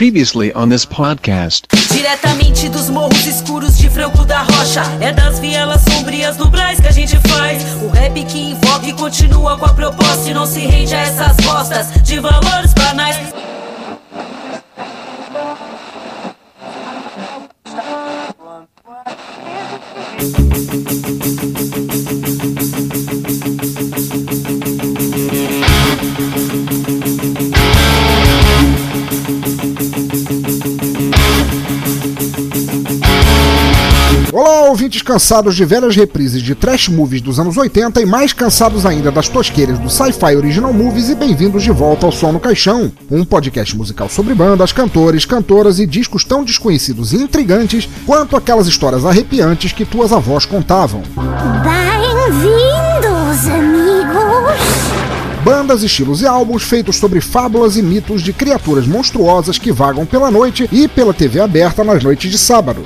Previously on this podcast. Diretamente dos morros escuros de Franco da Rocha. É das vielas sombrias do Brás que a gente faz. O rap que invoca e continua com a proposta. E não se rende a essas costas de valores banais. Cansados de velhas reprises de trash movies dos anos 80 e mais cansados ainda das tosqueiras do Sci-Fi Original Movies e bem-vindos de volta ao Som no Caixão, um podcast musical sobre bandas, cantores, cantoras e discos tão desconhecidos e intrigantes quanto aquelas histórias arrepiantes que tuas avós contavam. Bem-vindos, amigos! Bandas, estilos e álbuns feitos sobre fábulas e mitos de criaturas monstruosas que vagam pela noite e pela TV aberta nas noites de sábado.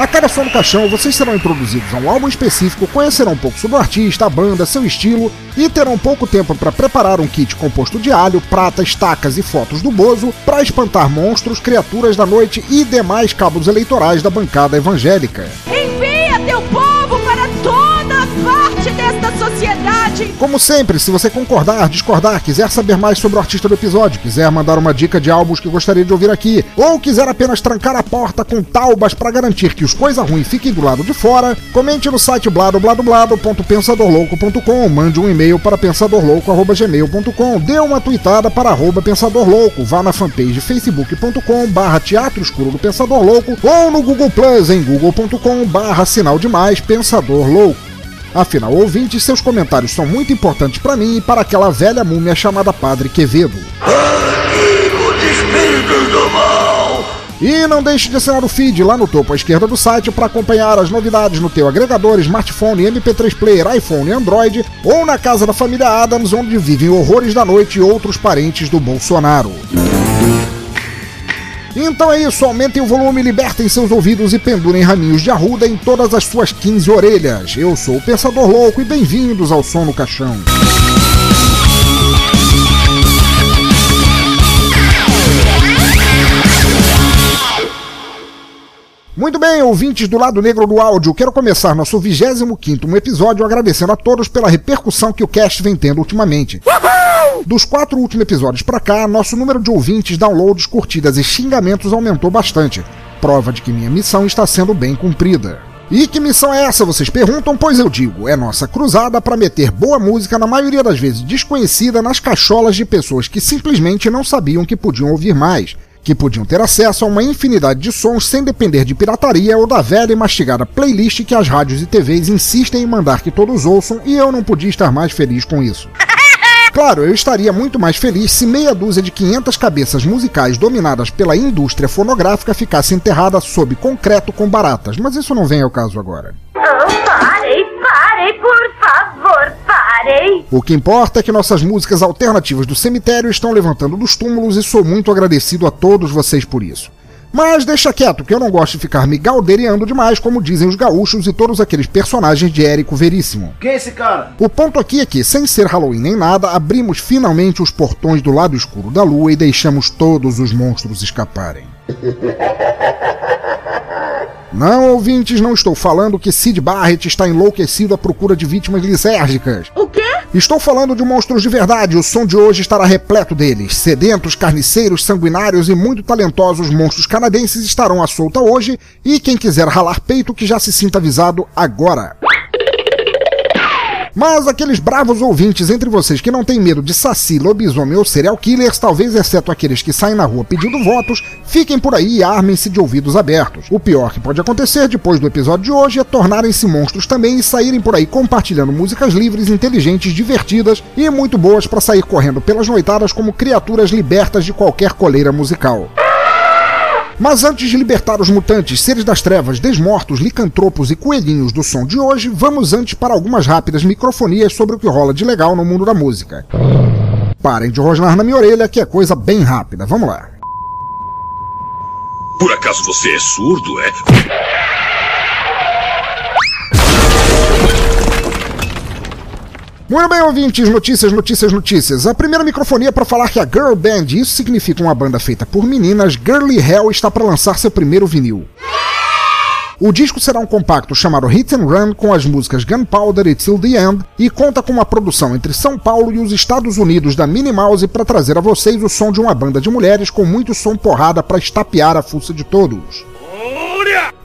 A cada som do caixão, vocês serão introduzidos a um álbum específico, conhecerão um pouco sobre o artista, a banda, seu estilo e terão pouco tempo para preparar um kit composto de alho, prata, estacas e fotos do Bozo para espantar monstros, criaturas da noite e demais cabos eleitorais da bancada evangélica. Como sempre, se você concordar, discordar, quiser saber mais sobre o artista do episódio, quiser mandar uma dica de álbuns que gostaria de ouvir aqui, ou quiser apenas trancar a porta com taubas para garantir que os coisa ruim fiquem do lado de fora, comente no site bladobladoblado.pensadorlouco.com, mande um e-mail para pensadorlouco.gmail.com, dê uma tweetada para arroba pensadorlouco, vá na fanpage facebook.com barra teatro escuro do Pensador Louco ou no Google Plus em google.com barra sinal demais Pensador Louco. Afinal, ouvintes, seus comentários são muito importantes para mim e para aquela velha múmia chamada Padre Quevedo. E não deixe de assinar o feed lá no topo à esquerda do site para acompanhar as novidades no teu agregador, smartphone, MP3 player, iPhone e Android, ou na casa da família Adams, onde vivem horrores da noite e outros parentes do Bolsonaro. Então é isso, aumentem o volume, libertem seus ouvidos e pendurem raminhos de arruda em todas as suas 15 orelhas. Eu sou o Pensador Louco e bem-vindos ao Som no Caixão. Muito bem, ouvintes do lado negro do áudio, quero começar nosso 25º episódio agradecendo a todos pela repercussão que o cast vem tendo ultimamente. Dos quatro últimos episódios pra cá, nosso número de ouvintes, downloads, curtidas e xingamentos aumentou bastante. Prova de que minha missão está sendo bem cumprida. E que missão é essa, vocês perguntam? Pois eu digo, é nossa cruzada para meter boa música, na maioria das vezes desconhecida, nas cacholas de pessoas que simplesmente não sabiam que podiam ouvir mais, que podiam ter acesso a uma infinidade de sons sem depender de pirataria ou da velha e mastigada playlist que as rádios e TVs insistem em mandar que todos ouçam, e eu não podia estar mais feliz com isso. Claro, eu estaria muito mais feliz se meia dúzia de 500 cabeças musicais dominadas pela indústria fonográfica ficasse enterrada sob concreto com baratas, mas isso não vem ao caso agora. Oh, parem, parem, por favor, parem! O que importa é que nossas músicas alternativas do cemitério estão levantando dos túmulos e sou muito agradecido a todos vocês por isso. Mas deixa quieto, que eu não gosto de ficar me galdeiriando demais, como dizem os gaúchos e todos aqueles personagens de Érico Veríssimo. Quem é esse cara? O ponto aqui é que, sem ser Halloween nem nada, abrimos finalmente os portões do lado escuro da lua e deixamos todos os monstros escaparem. Não, ouvintes, não estou falando que Sid Barrett está enlouquecido à procura de vítimas lisérgicas. O quê? Estou falando de monstros de verdade. O som de hoje estará repleto deles. Sedentos, carniceiros, sanguinários e muito talentosos monstros canadenses estarão à solta hoje. E quem quiser ralar peito que já se sinta avisado agora. Mas aqueles bravos ouvintes entre vocês que não têm medo de saci, lobisomem ou serial killers, talvez exceto aqueles que saem na rua pedindo votos, fiquem por aí e armem-se de ouvidos abertos. O pior que pode acontecer depois do episódio de hoje é tornarem-se monstros também e saírem por aí compartilhando músicas livres, inteligentes, divertidas e muito boas para sair correndo pelas noitadas como criaturas libertas de qualquer coleira musical. Mas antes de libertar os mutantes, seres das trevas, desmortos, licantropos e coelhinhos do som de hoje, vamos antes para algumas rápidas microfonias sobre o que rola de legal no mundo da música. Parem de rosnar na minha orelha, que é coisa bem rápida. Vamos lá. Por acaso você é surdo, é? Muito bem, ouvintes, notícias, notícias, notícias. A primeira microfonia para falar que a Girl Band, isso significa uma banda feita por meninas, Girly Hell está para lançar seu primeiro vinil. O disco será um compacto chamado Hit and Run com as músicas Gunpowder e Till the End e conta com uma produção entre São Paulo e os Estados Unidos da Minnie Mouse para trazer a vocês o som de uma banda de mulheres com muito som porrada para estapear a fuça de todos.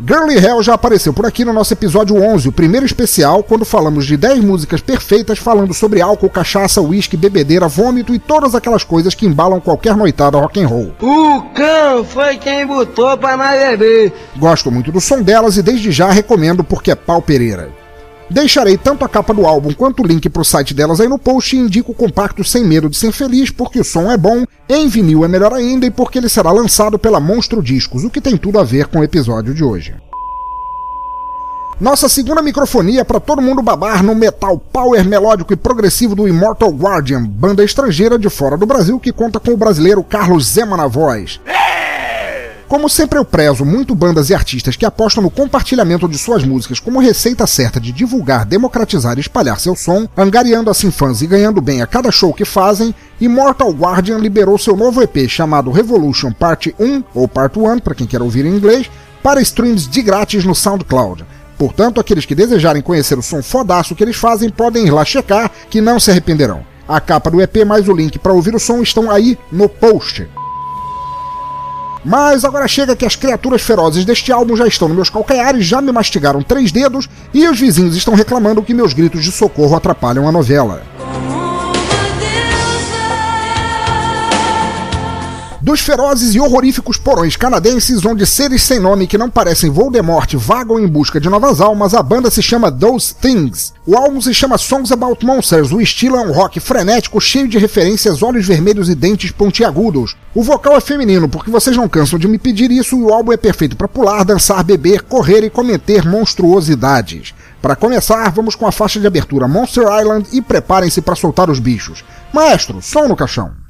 Girly Hell já apareceu por aqui no nosso episódio 11, o primeiro especial, quando falamos de 10 músicas perfeitas falando sobre álcool, cachaça, uísque, bebedeira, vômito e todas aquelas coisas que embalam qualquer noitada rock and roll. O cão foi quem botou pra nós beber. Gosto muito do som delas e desde já recomendo porque é pau pereira. Deixarei tanto a capa do álbum quanto o link pro site delas aí no post e indico o compacto Sem Medo de Ser Feliz porque o som é bom, em vinil é melhor ainda e porque ele será lançado pela Monstro Discos, o que tem tudo a ver com o episódio de hoje. Nossa segunda microfonia para todo mundo babar no metal power melódico e progressivo do Immortal Guardian, banda estrangeira de fora do Brasil que conta com o brasileiro Carlos Zema na voz. Como sempre eu prezo muito bandas e artistas que apostam no compartilhamento de suas músicas como receita certa de divulgar, democratizar e espalhar seu som, angariando assim fãs e ganhando bem a cada show que fazem, Immortal Guardian liberou seu novo EP chamado Revolution Parte 1, ou Part 1 para quem quer ouvir em inglês, para streams de grátis no SoundCloud. Portanto, aqueles que desejarem conhecer o som fodaço que eles fazem podem ir lá checar, que não se arrependerão. A capa do EP mais o link para ouvir o som estão aí no post. Mas agora chega que as criaturas ferozes deste álbum já estão nos meus calcanhares, já me mastigaram três dedos e os vizinhos estão reclamando que meus gritos de socorro atrapalham a novela. Dos ferozes e horroríficos porões canadenses, onde seres sem nome que não parecem Voldemort vagam em busca de novas almas, a banda se chama Those Things. O álbum se chama Songs About Monsters, o estilo é um rock frenético cheio de referências, olhos vermelhos e dentes pontiagudos. O vocal é feminino, porque vocês não cansam de me pedir isso, e o álbum é perfeito para pular, dançar, beber, correr e cometer monstruosidades. Para começar, vamos com a faixa de abertura Monster Island e preparem-se para soltar os bichos. Maestro, som no caixão.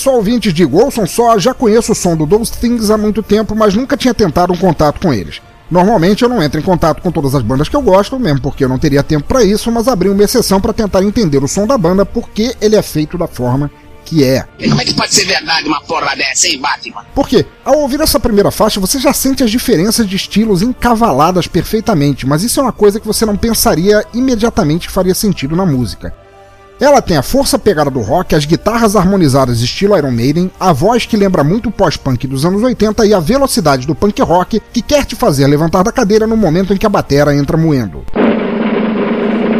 Só, ouvintes, digo, ouçam só, já conheço o som do Those Things há muito tempo, mas nunca tinha tentado um contato com eles. Normalmente eu não entro em contato com todas as bandas que eu gosto, mesmo porque eu não teria tempo para isso, mas abri uma exceção para tentar entender o som da banda porque ele é feito da forma que é. Como é que pode ser verdade uma porra dessa, hein, Batman? Porque, ao ouvir essa primeira faixa, você já sente as diferenças de estilos encavaladas perfeitamente, mas isso é uma coisa que você não pensaria imediatamente que faria sentido na música. Ela tem a força pegada do rock, as guitarras harmonizadas estilo Iron Maiden, a voz que lembra muito o pós-punk dos anos 80 e a velocidade do punk rock que quer te fazer levantar da cadeira no momento em que a batera entra moendo.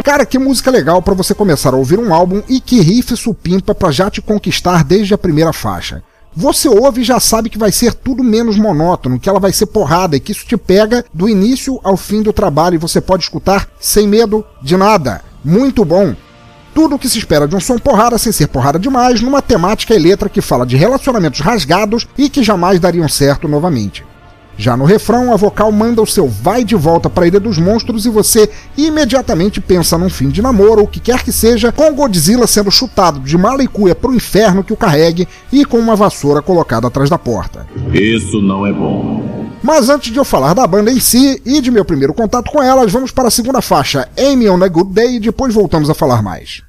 Cara, que música legal para você começar a ouvir um álbum e que riff supimpa para já te conquistar desde a primeira faixa. Você ouve e já sabe que vai ser tudo menos monótono, que ela vai ser porrada e que isso te pega do início ao fim do trabalho e você pode escutar sem medo de nada. Muito bom. Tudo o que se espera de um som porrada sem ser porrada demais, numa temática e letra que fala de relacionamentos rasgados e que jamais dariam certo novamente. Já no refrão, a vocal manda o seu vai de volta para a Ilha dos Monstros e você imediatamente pensa num fim de namoro ou o que quer que seja, com Godzilla sendo chutado de mala e cuia pro inferno que o carregue e com uma vassoura colocada atrás da porta. Isso não é bom. Mas antes de eu falar da banda em si e de meu primeiro contato com elas, vamos para a segunda faixa, Amy on a Good Day, e depois voltamos a falar mais.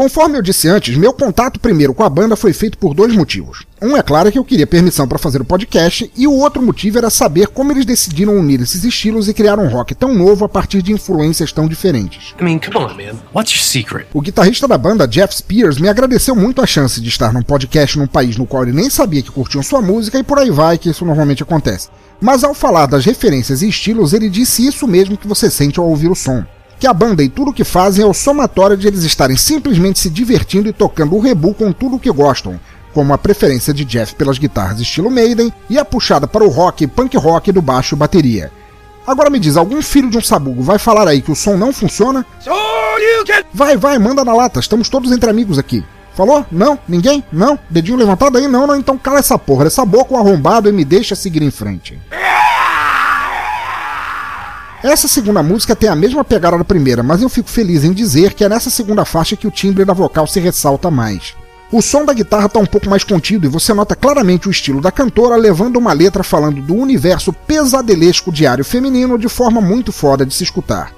Conforme eu disse antes, meu contato primeiro com a banda foi feito por dois motivos. Um é claro que eu queria permissão para fazer o podcast, e o outro motivo era saber como eles decidiram unir esses estilos e criar um rock tão novo a partir de influências tão diferentes. I mean, come on, man. What's your secret? O guitarrista da banda, Jeff Spears, me agradeceu muito a chance de estar num podcast num país no qual ele nem sabia que curtiam sua música e por aí vai, que isso normalmente acontece. Mas ao falar das referências e estilos, ele disse isso mesmo que você sente ao ouvir o som. Que a banda e tudo o que fazem é o somatório de eles estarem simplesmente se divertindo e tocando o rebu com tudo o que gostam, como a preferência de Jeff pelas guitarras estilo Maiden e a puxada para o rock e punk rock do baixo e bateria. Agora me diz, algum filho de um sabugo vai falar aí que o som não funciona? Vai, vai, manda na lata, estamos todos entre amigos aqui. Falou? Não? Ninguém? Não? Dedinho levantado aí? Não, não, então cala essa porra, essa boca um arrombado e me deixa seguir em frente. Essa segunda música tem a mesma pegada da primeira, mas eu fico feliz em dizer que é nessa segunda faixa que o timbre da vocal se ressalta mais. O som da guitarra está um pouco mais contido e você nota claramente o estilo da cantora levando uma letra falando do universo pesadelesco diário feminino de forma muito foda de se escutar.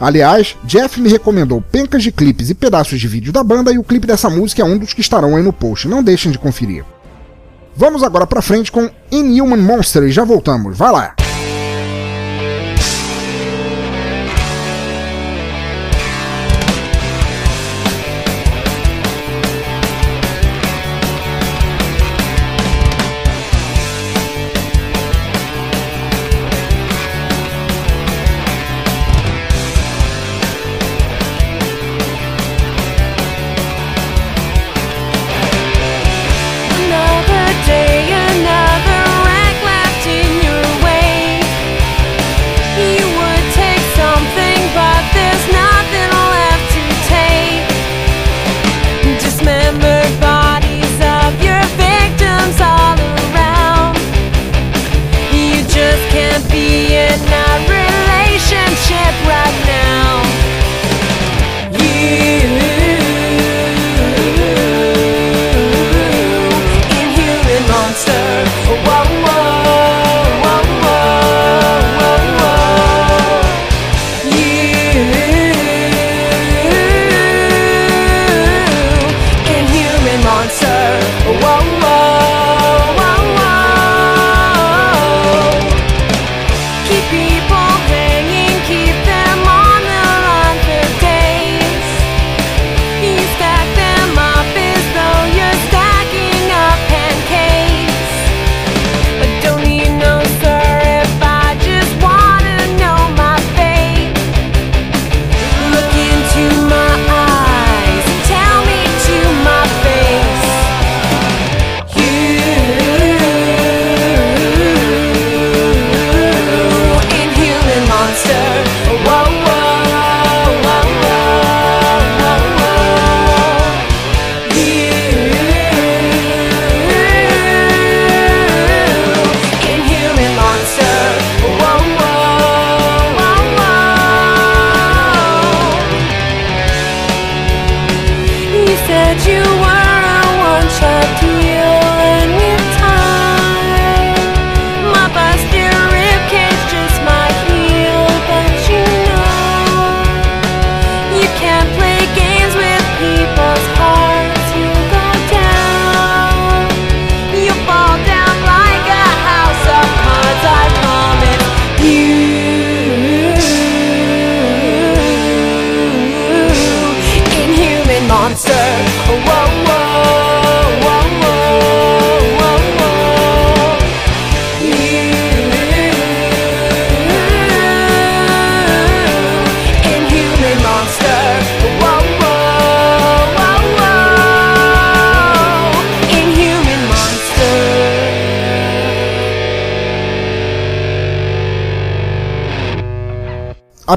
Aliás, Jeff me recomendou pencas de clipes e pedaços de vídeo da banda e o clipe dessa música é um dos que estarão aí no post, não deixem de conferir. Vamos agora pra frente com Inhuman Monster e já voltamos, vai lá!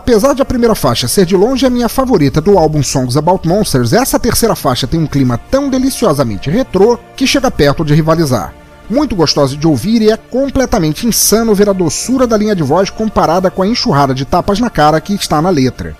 Apesar de a primeira faixa ser de longe a minha favorita do álbum Songs About Monsters, essa terceira faixa tem um clima tão deliciosamente retrô que chega perto de rivalizar. Muito gostosa de ouvir e é completamente insano ver a doçura da linha de voz comparada com a enxurrada de tapas na cara que está na letra.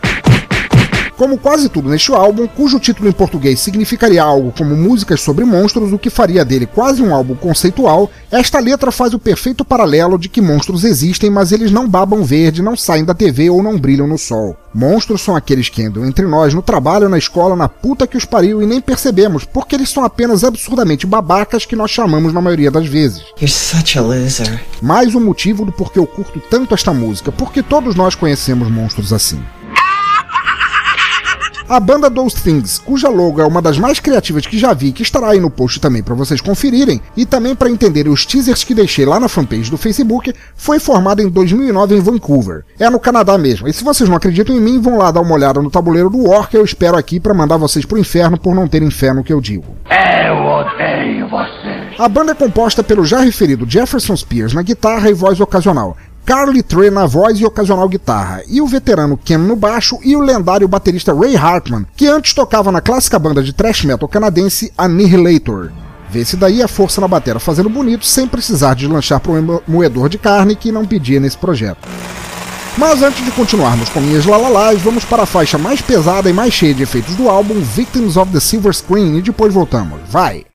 Como quase tudo neste álbum, cujo título em português significaria algo como músicas sobre monstros, o que faria dele quase um álbum conceitual, esta letra faz o perfeito paralelo de que monstros existem, mas eles não babam verde, não saem da TV ou não brilham no sol. Monstros são aqueles que andam entre nós no trabalho, na escola, na puta que os pariu e nem percebemos, porque eles são apenas absurdamente babacas que nós chamamos na maioria das vezes. Mais um motivo do porquê eu curto tanto esta música, porque todos nós conhecemos monstros assim. A banda Those Things, cuja logo é uma das mais criativas que já vi, que estará aí no post também para vocês conferirem, e também para entenderem os teasers que deixei lá na fanpage do Facebook, foi formada em 2009 em Vancouver. É no Canadá mesmo. E se vocês não acreditam em mim, vão lá dar uma olhada no tabuleiro do War que eu espero aqui para mandar vocês pro inferno por não terem fé no que eu digo. Eu odeio você. A banda é composta pelo já referido Jefferson Spears na guitarra e voz ocasional, Carly Trey na voz e ocasional guitarra, e o veterano Ken no baixo e o lendário baterista Ray Hartman, que antes tocava na clássica banda de thrash metal canadense Annihilator. Vê-se daí a força na batera fazendo bonito sem precisar deslanchar para um moedor de carne que não pedia nesse projeto. Mas antes de continuarmos com minhas lalalás, vamos para a faixa mais pesada e mais cheia de efeitos do álbum, Victims of the Silver Screen, e depois voltamos. Vai!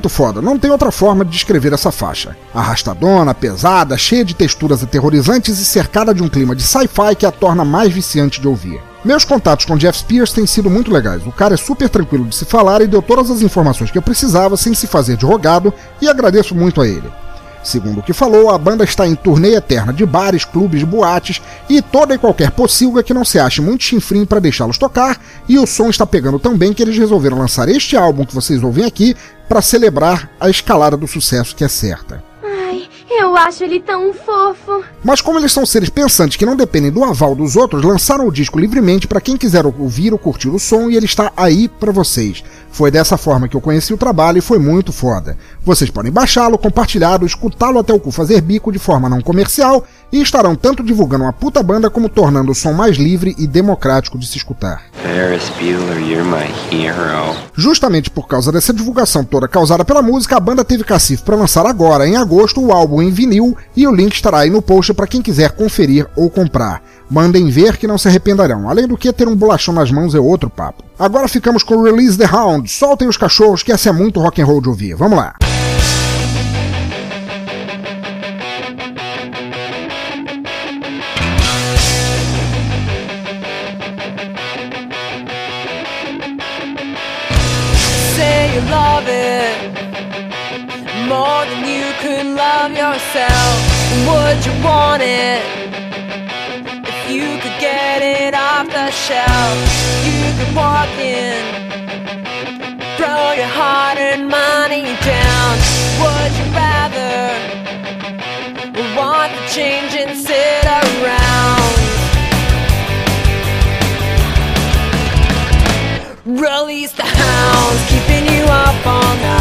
Muito foda, não tem outra forma de descrever essa faixa. Arrastadona, pesada, cheia de texturas aterrorizantes e cercada de um clima de sci-fi que a torna mais viciante de ouvir. Meus contatos com Jeff Spears têm sido muito legais. O cara é super tranquilo de se falar e deu todas as informações que eu precisava sem se fazer de rogado e agradeço muito a ele. Segundo o que falou, a banda está em turnê eterna de bares, clubes, boates e toda e qualquer pocilga que não se ache muito chinfrim para deixá-los tocar, e o som está pegando tão bem que eles resolveram lançar este álbum que vocês ouvem aqui para celebrar a escalada do sucesso que é certa. Ai, eu acho ele tão fofo. Mas como eles são seres pensantes que não dependem do aval dos outros, lançaram o disco livremente para quem quiser ouvir ou curtir o som e ele está aí para vocês. Foi dessa forma que eu conheci o trabalho e foi muito foda. Vocês podem baixá-lo, compartilhá-lo, escutá-lo até o cu fazer bico de forma não comercial e estarão tanto divulgando uma puta banda como tornando o som mais livre e democrático de se escutar. Ferris Bueller, you're my hero. Justamente por causa dessa divulgação toda causada pela música, a banda teve cacife para lançar agora, em agosto, o álbum em vinil e o link estará aí no post para quem quiser conferir ou comprar. Mandem ver que não se arrependerão. Além do que, ter um bolachão nas mãos é outro papo. Agora ficamos com Release the Hound. Soltem os cachorros, que essa é muito rock and roll de ouvir. Vamos lá. Of yourself? Would you want it? If you could get it off the shelf, you could walk in, throw your heart and money down. Would you rather want the change and sit around? Release the hounds, keeping you up all night.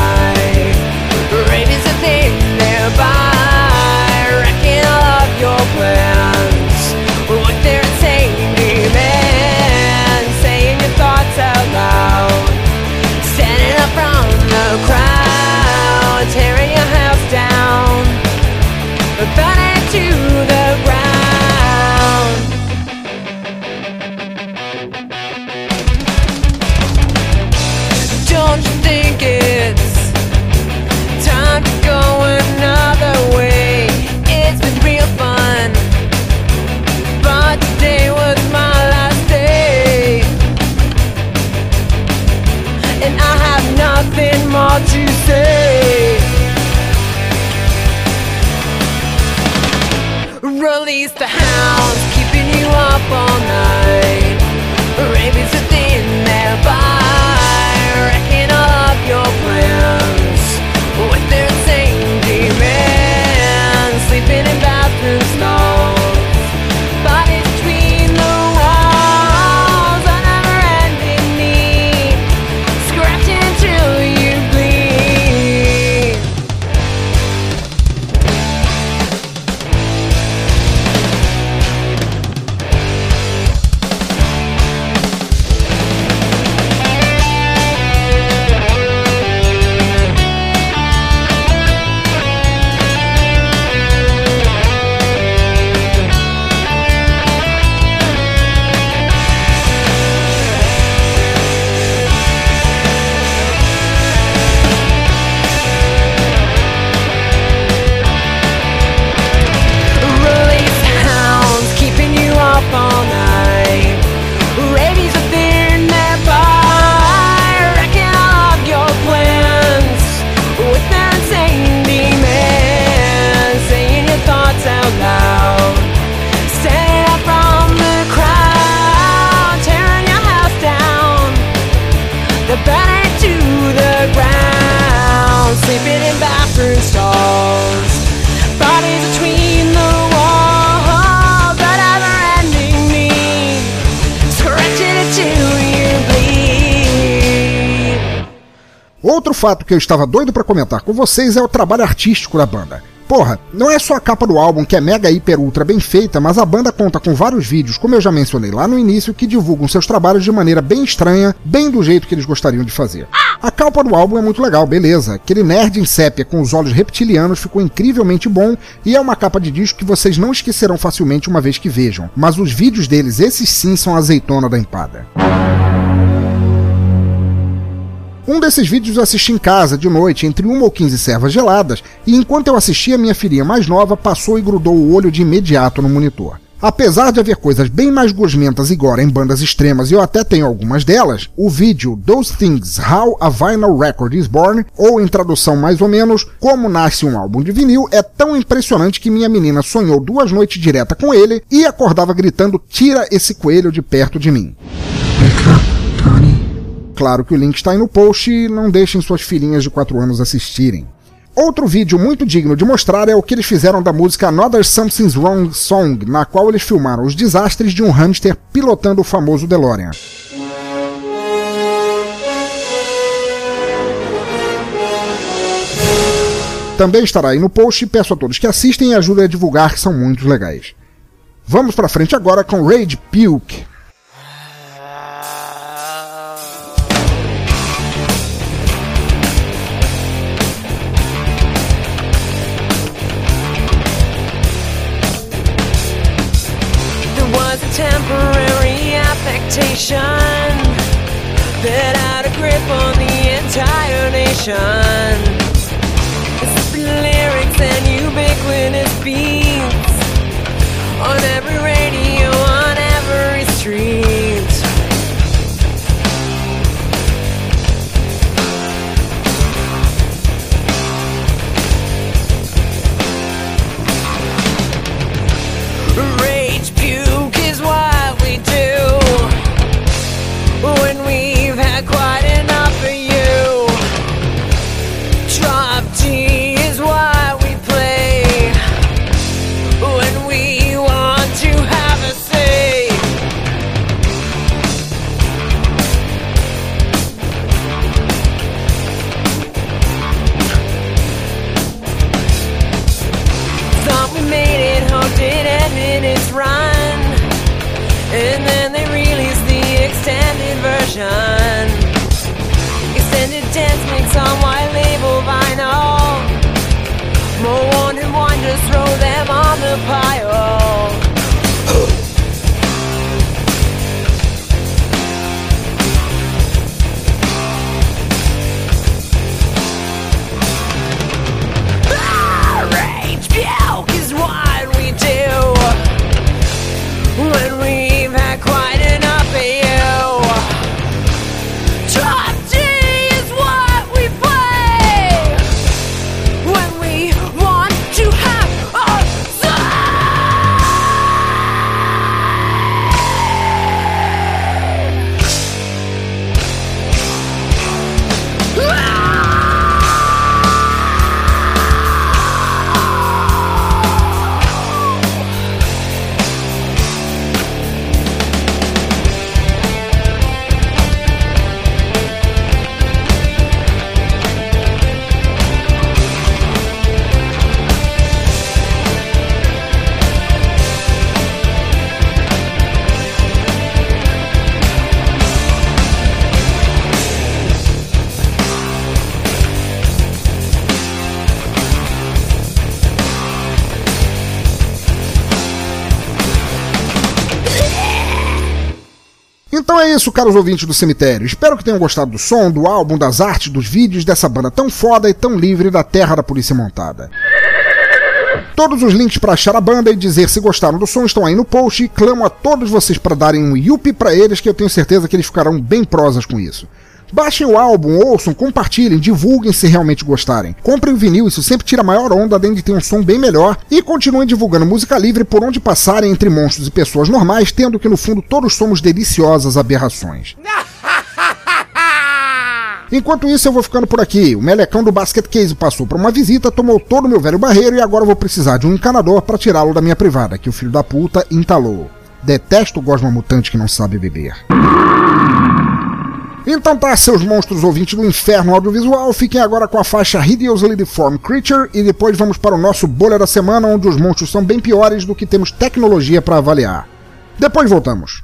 Fato que eu estava doido pra comentar com vocês é o trabalho artístico da banda. Porra, não é só a capa do álbum que é mega hiper ultra bem feita, mas a banda conta com vários vídeos, como eu já mencionei lá no início, que divulgam seus trabalhos de maneira bem estranha, bem do jeito que eles gostariam de fazer. A capa do álbum é muito legal, beleza. Aquele nerd em sépia com os olhos reptilianos ficou incrivelmente bom e é uma capa de disco que vocês não esquecerão facilmente uma vez que vejam. Mas os vídeos deles, esses sim são azeitona da empada. Um desses vídeos eu assisti em casa, de noite, entre uma ou 15 servas geladas, e enquanto eu assistia, minha filhinha mais nova passou e grudou o olho de imediato no monitor. Apesar de haver coisas bem mais gosmentas e gore em bandas extremas, e eu até tenho algumas delas, o vídeo Those Things How a Vinyl Record is Born, ou em tradução mais ou menos, Como Nasce um Álbum de Vinil, é tão impressionante que minha menina sonhou duas noites direta com ele e acordava gritando: Tira esse coelho de perto de mim. Claro que o link está aí no post e não deixem suas filhinhas de 4 anos assistirem. Outro vídeo muito digno de mostrar é o que eles fizeram da música Another Something's Wrong Song, na qual eles filmaram os desastres de um hamster pilotando o famoso DeLorean. Também estará aí no post e peço a todos que assistem e ajudem a divulgar que são muito legais. Vamos pra frente agora com Rage Puke. Temporary affectation that had a grip on the entire nation. It's the lyrics and ubiquitous beats on every radio, on every street. Isso, caros ouvintes do cemitério. Espero que tenham gostado do som, do álbum, das artes, dos vídeos dessa banda tão foda e tão livre da terra da polícia montada. Todos os links para achar a banda e dizer se gostaram do som estão aí no post e clamo a todos vocês para darem um yuppie para eles que eu tenho certeza que eles ficarão bem prosas com isso. Baixem o álbum, ouçam, compartilhem, divulguem se realmente gostarem. Comprem o vinil, isso sempre tira a maior onda, além de ter um som bem melhor. E continuem divulgando música livre por onde passarem entre monstros e pessoas normais, tendo que no fundo todos somos deliciosas aberrações. Enquanto isso, eu vou ficando por aqui. O melecão do Basket Case passou por uma visita, tomou todo o meu velho barreiro e agora vou precisar de um encanador para tirá-lo da minha privada, que o filho da puta entalou. Detesto o gosma mutante que não sabe beber. Então tá, seus monstros ouvintes do inferno audiovisual, fiquem agora com a faixa Hideously Deformed Creature e depois vamos para o nosso bolha da semana, onde os monstros são bem piores do que temos tecnologia para avaliar. Depois voltamos.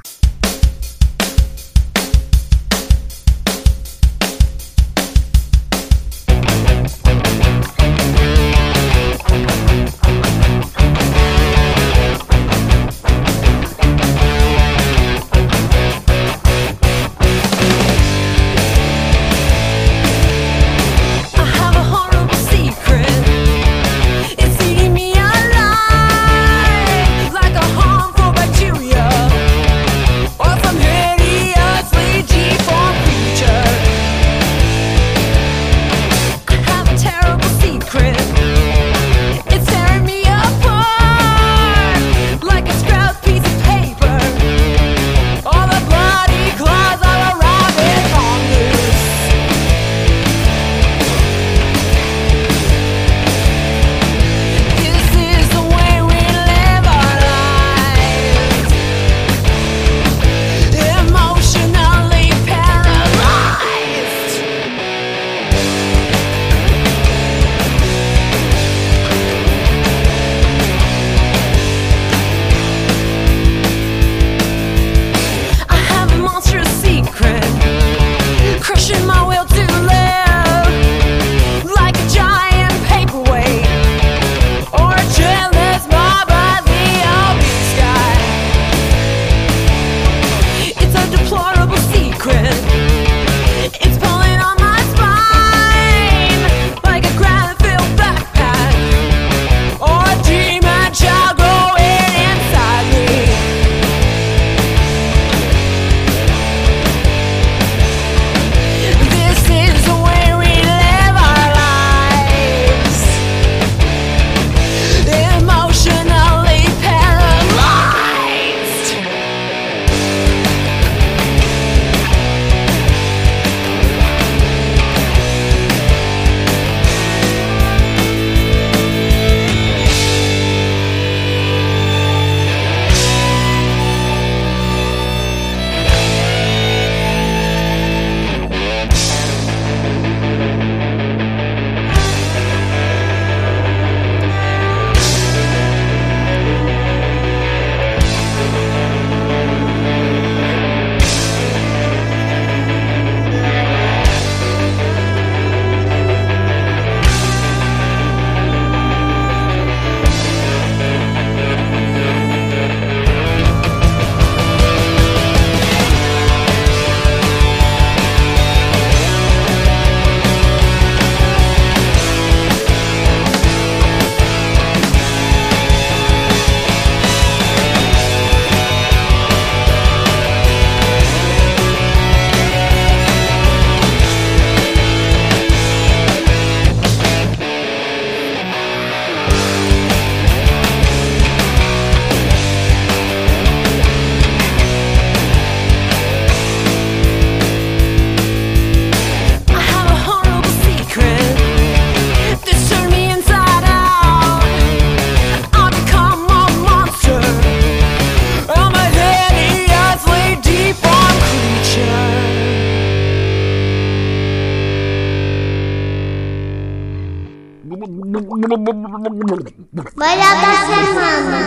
Bolha da semana.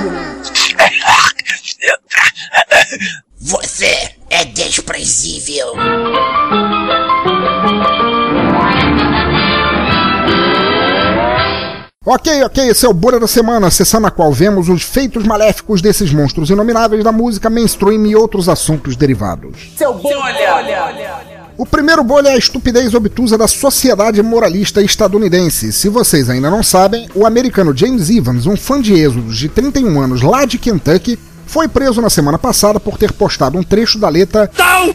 Você é desprezível. Ok, ok, esse é o Bolha da Semana, sessão na qual vemos os feitos maléficos desses monstros inomináveis da música mainstream e outros assuntos derivados. Seu bolha! O primeiro bolha é a estupidez obtusa da sociedade moralista estadunidense. Se vocês ainda não sabem, o americano James Evans, um fã de êxodos de 31 anos lá de Kentucky, foi preso na semana passada por ter postado um trecho da letra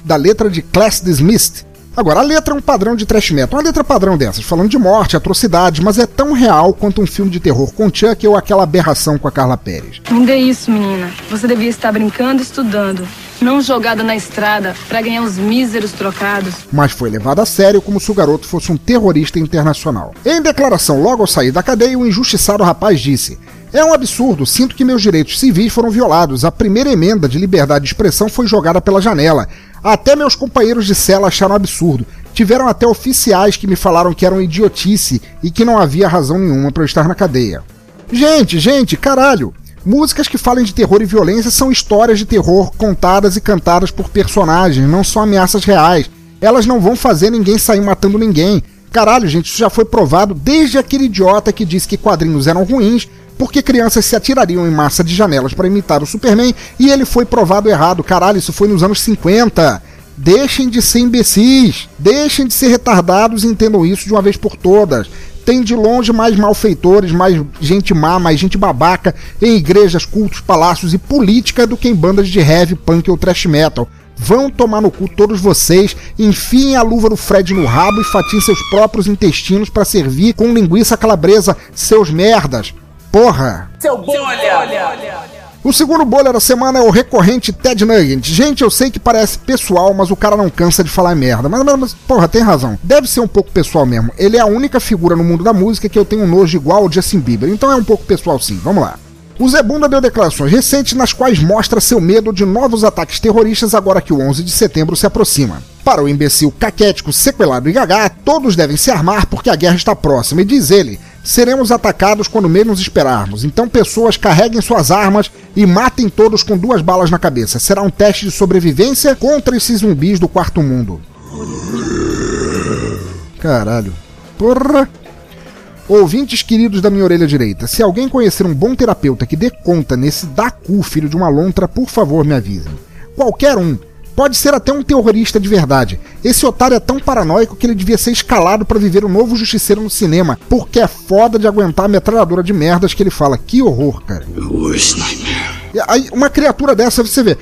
da letra de Class Dismissed. Agora, a letra é um padrão de trash metal, uma letra padrão dessas, falando de morte, atrocidades, mas é tão real quanto um filme de terror com Chuck ou aquela aberração com a Carla Pérez. Não dê isso, menina. Você devia estar brincando e estudando. Não jogada na estrada pra ganhar os míseros trocados. mas foi levado a sério como se o garoto fosse um terrorista internacional. Em declaração logo ao sair da cadeia, o injustiçado rapaz disse: É um absurdo, sinto que meus direitos civis foram violados. A primeira emenda de liberdade de expressão foi jogada pela janela. Até meus companheiros de cela acharam absurdo. Tiveram até oficiais que me falaram que eram idiotice e que não havia razão nenhuma para eu estar na cadeia. Gente, gente, caralho! Músicas que falem de terror e violência são histórias de terror contadas e cantadas por personagens, não são ameaças reais. Elas não vão fazer ninguém sair matando ninguém. Caralho, gente, isso já foi provado desde aquele idiota que disse que quadrinhos eram ruins porque crianças se atirariam em massa de janelas para imitar o Superman e ele foi provado errado. Caralho, isso foi nos anos 50. Deixem de ser imbecis, deixem de ser retardados e entendam isso de uma vez por todas. Tem de longe mais malfeitores, mais gente má, mais gente babaca em igrejas, cultos, palácios e política do que em bandas de heavy, punk ou thrash metal. Vão tomar no cu todos vocês, enfiem a luva do Fred no rabo e fatiem seus próprios intestinos para servir com linguiça calabresa, seus merdas. Porra! Seu bolha! O segundo bolha da semana é o recorrente Ted Nugent. Gente, eu sei que parece pessoal, mas o cara não cansa de falar merda. Mas, mas, mas, porra, tem razão. Deve ser um pouco pessoal mesmo. Ele é a única figura no mundo da música que eu tenho nojo igual ao Justin Bieber. Então é um pouco pessoal sim. Vamos lá. O Zebunda deu declarações recentes nas quais mostra seu medo de novos ataques terroristas agora que o 11 de setembro se aproxima. Para o imbecil caquético, sequelado e gagá, todos devem se armar porque a guerra está próxima, e diz ele: seremos atacados quando menos esperarmos. Então, pessoas carreguem suas armas e matem todos com duas balas na cabeça. Será um teste de sobrevivência contra esses zumbis do quarto mundo. Caralho. Porra. Ouvintes queridos da minha orelha direita, se alguém conhecer um bom terapeuta que dê conta nesse Dacu, filho de uma lontra, por favor me avisem. Qualquer um. Pode ser até um terrorista de verdade. Esse otário é tão paranoico que ele devia ser escalado para viver o novo justiceiro no cinema, porque é foda de aguentar a metralhadora de merdas que ele fala. Que horror, cara. E aí, uma criatura dessa, você vê.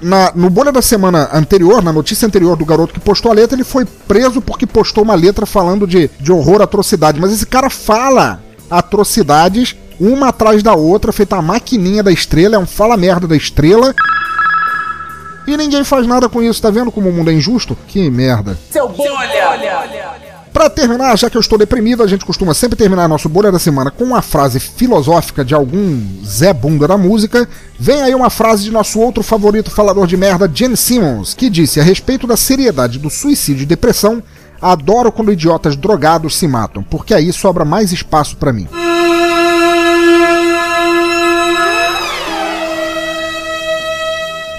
Na, no bolha da semana anterior, na notícia anterior do garoto que postou a letra, ele foi preso porque postou uma letra falando de, de horror, atrocidade. Mas esse cara fala atrocidades, uma atrás da outra, feita a maquininha da estrela, é um fala merda da estrela. E ninguém faz nada com isso, tá vendo como o mundo é injusto? Que merda. Seu bolha! Pra terminar, já que eu estou deprimido, a gente costuma sempre terminar nosso bolha da semana com uma frase filosófica de algum Zé Bunda da música. Vem aí uma frase de nosso outro favorito falador de merda, Gene Simmons, que disse a respeito da seriedade do suicídio e depressão: Adoro quando idiotas drogados se matam, porque aí sobra mais espaço pra mim.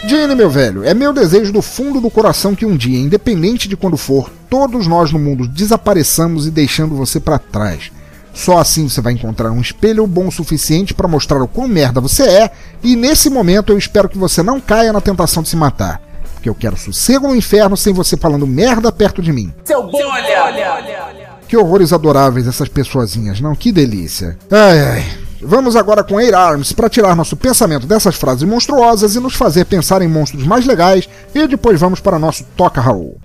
Gene, meu velho, é meu desejo do fundo do coração que um dia, independente de quando for, todos nós no mundo desapareçamos e deixando você pra trás. Só assim você vai encontrar um espelho bom o suficiente para mostrar o quão merda você é, e nesse momento eu espero que você não caia na tentação de se matar. Porque eu quero sossego no inferno sem você falando merda perto de mim. Seu bolha! Que horrores adoráveis essas pessoazinhas, não? Que delícia. Ai, ai. Vamos agora com Air Arms para tirar nosso pensamento dessas frases monstruosas e nos fazer pensar em monstros mais legais e depois vamos para nosso Toca Raul.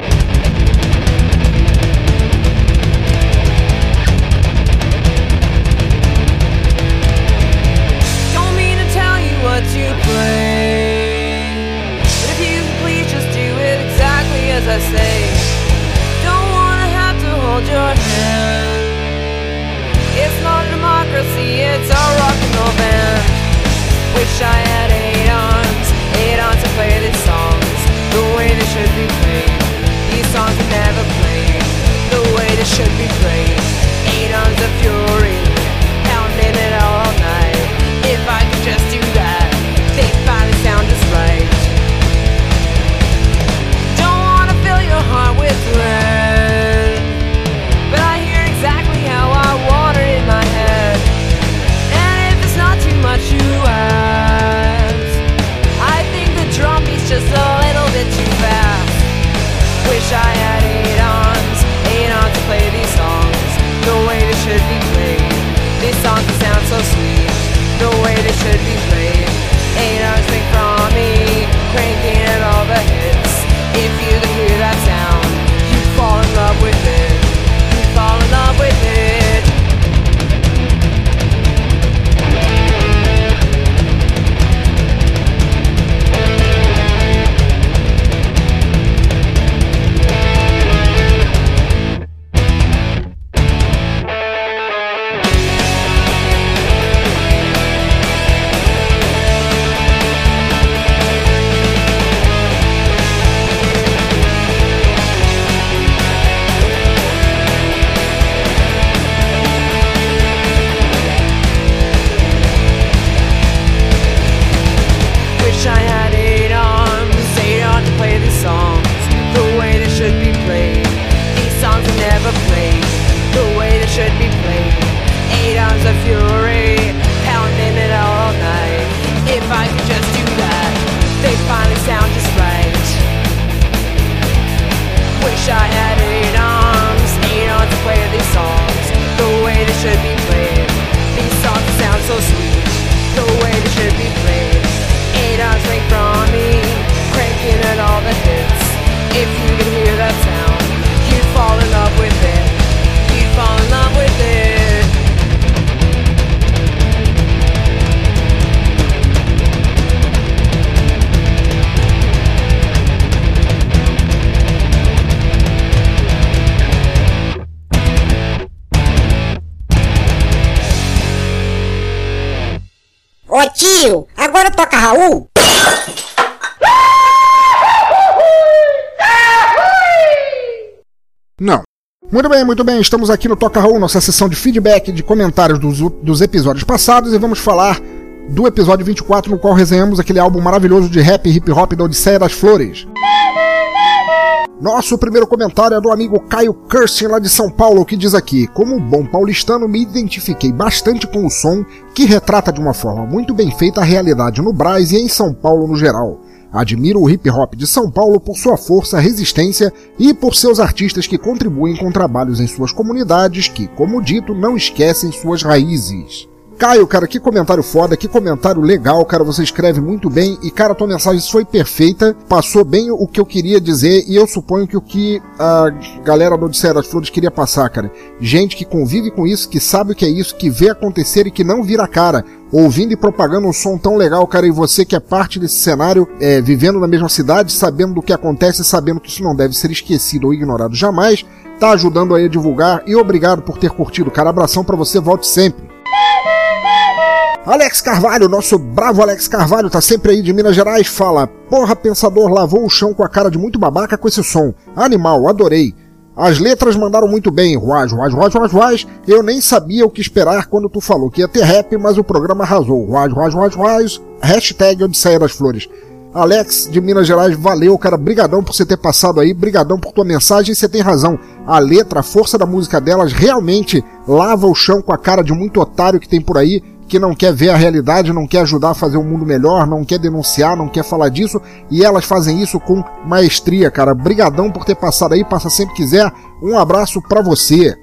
I had eight arms, eight arms to play these songs the way they should be played. These songs are never played the way they should be played. Raul. Não. Muito bem, muito bem. Estamos aqui no Toca Raul, nossa sessão de feedback de comentários dos, dos episódios passados e vamos falar do episódio 24, no qual resenhamos aquele álbum maravilhoso de rap e hip hop da Odisseia das Flores. Nosso primeiro comentário é do amigo Caio Kirsten, lá de São Paulo, que diz aqui: Como bom paulistano, me identifiquei bastante com o som que retrata de uma forma muito bem feita a realidade no Brás e em São Paulo no geral. Admiro o hip hop de São Paulo por sua força, resistência e por seus artistas que contribuem com trabalhos em suas comunidades que, como dito, não esquecem suas raízes. Caio, cara, que comentário foda, que comentário legal, cara, você escreve muito bem e, cara, tua mensagem foi perfeita, passou bem o que eu queria dizer e eu suponho que o que a galera do Odisseia das Flores queria passar, cara. Gente que convive com isso, que sabe o que é isso, que vê acontecer e que não vira cara, ouvindo e propagando um som tão legal, cara, e você que é parte desse cenário, é, vivendo na mesma cidade, sabendo do que acontece, sabendo que isso não deve ser esquecido ou ignorado jamais, tá ajudando aí a divulgar e obrigado por ter curtido, cara. Abração para você, volte sempre. Alex Carvalho, nosso bravo Alex Carvalho, tá sempre aí de Minas Gerais, fala: Porra, pensador, lavou o chão com a cara de muito babaca com esse som. Animal, adorei. As letras mandaram muito bem, ruaz, ruaz, ruaz, ruaz, ruaz. Eu nem sabia o que esperar quando tu falou que ia ter rap, mas o programa arrasou. Ruaz, ruaz, ruaz, ruaz. Hashtag Odisseia das Flores. Alex de Minas Gerais, valeu, cara. Brigadão por você ter passado aí, brigadão por tua mensagem. Você tem razão. A letra, a força da música delas realmente lava o chão com a cara de muito otário que tem por aí que não quer ver a realidade, não quer ajudar a fazer um mundo melhor, não quer denunciar, não quer falar disso, e elas fazem isso com maestria, cara. Brigadão por ter passado aí, passa sempre quiser. Um abraço para você.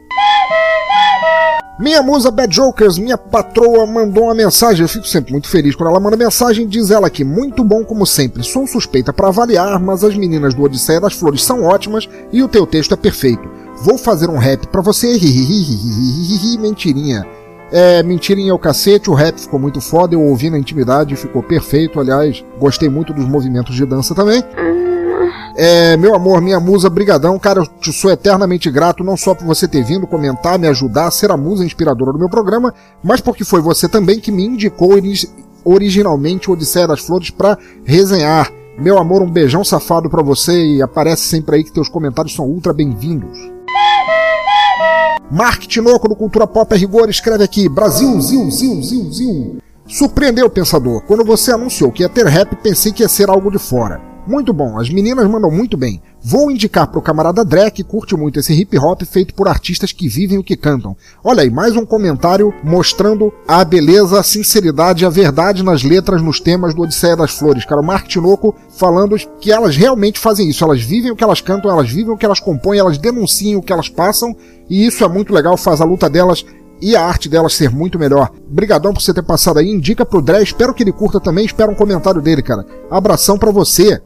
Minha musa Bad Jokers, minha patroa, mandou uma mensagem. Eu fico sempre muito feliz quando ela manda mensagem. Diz ela aqui: Muito bom como sempre. Sou suspeita para avaliar, mas as meninas do Odisseia das Flores são ótimas e o teu texto é perfeito. Vou fazer um rap para você. Mentirinha. É, mentirem é o cacete, o rap ficou muito foda, eu ouvi na intimidade, ficou perfeito, aliás, gostei muito dos movimentos de dança também. É, meu amor, minha musa, brigadão, cara, eu te sou eternamente grato, não só por você ter vindo comentar, me ajudar, ser a musa inspiradora do meu programa, mas porque foi você também que me indicou originalmente o Odisseia das Flores para resenhar. Meu amor, um beijão safado para você e aparece sempre aí que teus comentários são ultra bem-vindos. Mark Tinoco do Cultura Pop a Rigor escreve aqui: Brasil, zil, zil, zil, zil. Surpreendeu, pensador. Quando você anunciou que ia ter rap, pensei que ia ser algo de fora. Muito bom, as meninas mandam muito bem. Vou indicar pro camarada Drek, que curte muito esse hip hop feito por artistas que vivem o que cantam. Olha aí, mais um comentário mostrando a beleza, a sinceridade e a verdade nas letras, nos temas do Odisseia das Flores. Cara, o Mark Tinoco falando que elas realmente fazem isso. Elas vivem o que elas cantam, elas vivem o que elas compõem, elas denunciam o que elas passam, e isso é muito legal, faz a luta delas e a arte delas ser muito melhor. Brigadão por você ter passado aí, indica pro Dré, espero que ele curta também, espero um comentário dele, cara. Abração para você.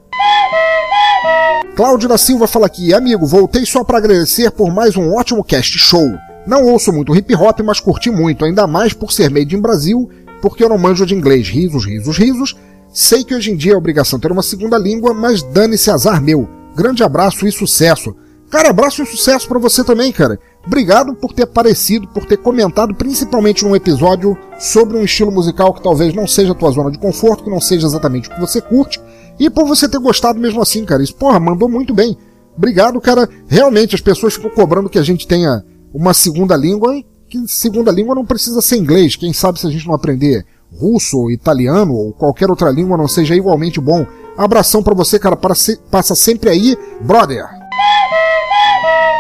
Cláudio da Silva fala aqui, amigo, voltei só para agradecer por mais um ótimo cast show. Não ouço muito hip hop, mas curti muito, ainda mais por ser made in Brasil, porque eu não manjo de inglês. Risos, risos, risos. Sei que hoje em dia é obrigação ter uma segunda língua, mas dane-se azar meu. Grande abraço e sucesso. Cara, abraço e sucesso para você também, cara. Obrigado por ter aparecido, por ter comentado, principalmente num episódio sobre um estilo musical que talvez não seja a tua zona de conforto, que não seja exatamente o que você curte, e por você ter gostado mesmo assim, cara. Isso, porra, mandou muito bem. Obrigado, cara. Realmente, as pessoas ficam cobrando que a gente tenha uma segunda língua, que segunda língua não precisa ser inglês. Quem sabe se a gente não aprender russo, ou italiano ou qualquer outra língua não seja igualmente bom. Abração para você, cara. Passa sempre aí, brother.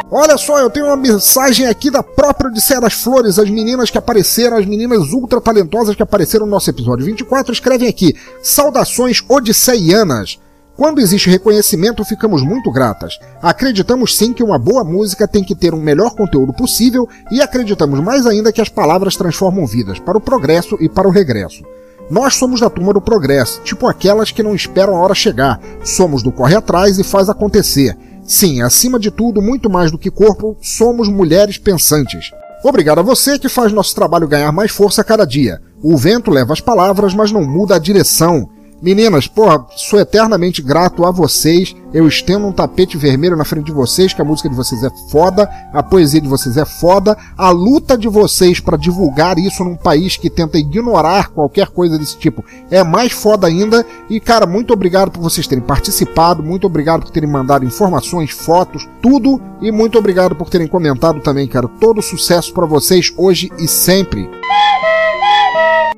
Olha só, eu tenho uma mensagem aqui da própria Odisseia das Flores. As meninas que apareceram, as meninas ultra talentosas que apareceram no nosso episódio 24, escrevem aqui: Saudações odisseianas. Quando existe reconhecimento, ficamos muito gratas. Acreditamos sim que uma boa música tem que ter um melhor conteúdo possível e acreditamos mais ainda que as palavras transformam vidas, para o progresso e para o regresso. Nós somos da turma do progresso, tipo aquelas que não esperam a hora chegar. Somos do corre atrás e faz acontecer. Sim, acima de tudo, muito mais do que corpo, somos mulheres pensantes. Obrigado a você que faz nosso trabalho ganhar mais força a cada dia. O vento leva as palavras, mas não muda a direção. Meninas, porra, sou eternamente grato a vocês. Eu estendo um tapete vermelho na frente de vocês, que a música de vocês é foda, a poesia de vocês é foda, a luta de vocês para divulgar isso num país que tenta ignorar qualquer coisa desse tipo é mais foda ainda. E cara, muito obrigado por vocês terem participado, muito obrigado por terem mandado informações, fotos, tudo e muito obrigado por terem comentado também, cara. Todo sucesso para vocês hoje e sempre.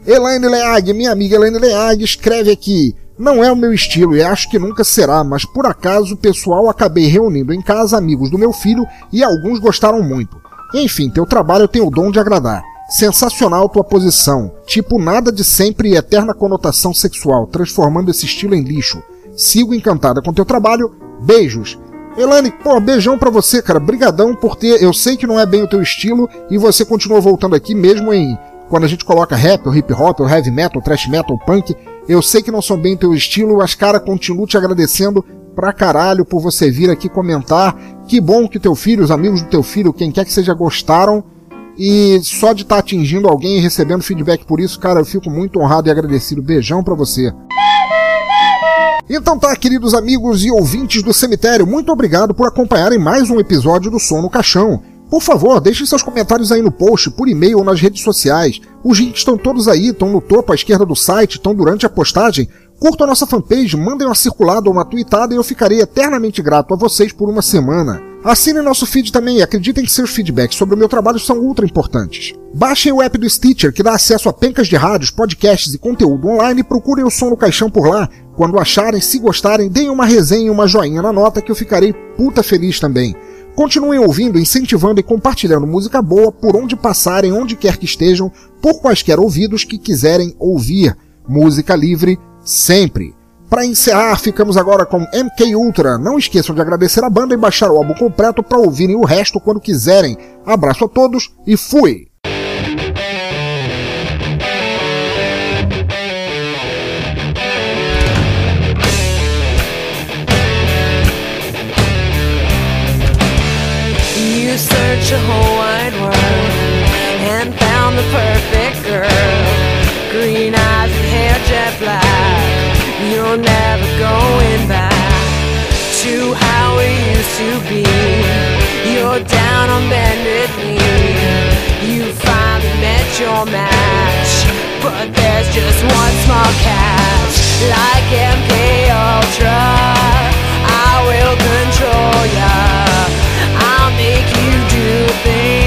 Elaine Leag, minha amiga Elaine Leag, escreve aqui. Não é o meu estilo e acho que nunca será, mas por acaso pessoal acabei reunindo em casa amigos do meu filho e alguns gostaram muito. Enfim, teu trabalho tem o dom de agradar. Sensacional tua posição, tipo nada de sempre e eterna conotação sexual, transformando esse estilo em lixo. Sigo encantada com teu trabalho, beijos. Elane, pô, beijão pra você, cara. Brigadão por ter. Eu sei que não é bem o teu estilo e você continua voltando aqui mesmo em quando a gente coloca rap, ou hip hop, ou heavy metal, thrash metal, punk, eu sei que não são bem teu estilo, mas cara, continuo te agradecendo pra caralho por você vir aqui comentar. Que bom que teu filho, os amigos do teu filho, quem quer que seja, gostaram. E só de estar tá atingindo alguém e recebendo feedback por isso, cara, eu fico muito honrado e agradecido. Beijão pra você. Então tá, queridos amigos e ouvintes do cemitério, muito obrigado por acompanharem mais um episódio do Som no Caixão. Por favor, deixem seus comentários aí no post, por e-mail ou nas redes sociais. Os links estão todos aí, estão no topo à esquerda do site, estão durante a postagem. Curtam a nossa fanpage, mandem uma circulada ou uma tweetada e eu ficarei eternamente grato a vocês por uma semana. Assinem nosso feed também e acreditem que seus feedbacks sobre o meu trabalho são ultra importantes. Baixem o app do Stitcher, que dá acesso a pencas de rádios, podcasts e conteúdo online e procurem o som no caixão por lá. Quando acharem, se gostarem, deem uma resenha e uma joinha na nota que eu ficarei puta feliz também. Continuem ouvindo, incentivando e compartilhando música boa por onde passarem, onde quer que estejam, por quaisquer ouvidos que quiserem ouvir. Música livre sempre. Para encerrar, ficamos agora com MK Ultra. Não esqueçam de agradecer a banda e baixar o álbum completo para ouvirem o resto quando quiserem. Abraço a todos e fui! Perfect girl. Green eyes and hair jet black. You're never going back to how it used to be. You're down on bended knee. You finally met your match, but there's just one small catch. Like MK Ultra, I will control ya. I'll make you do things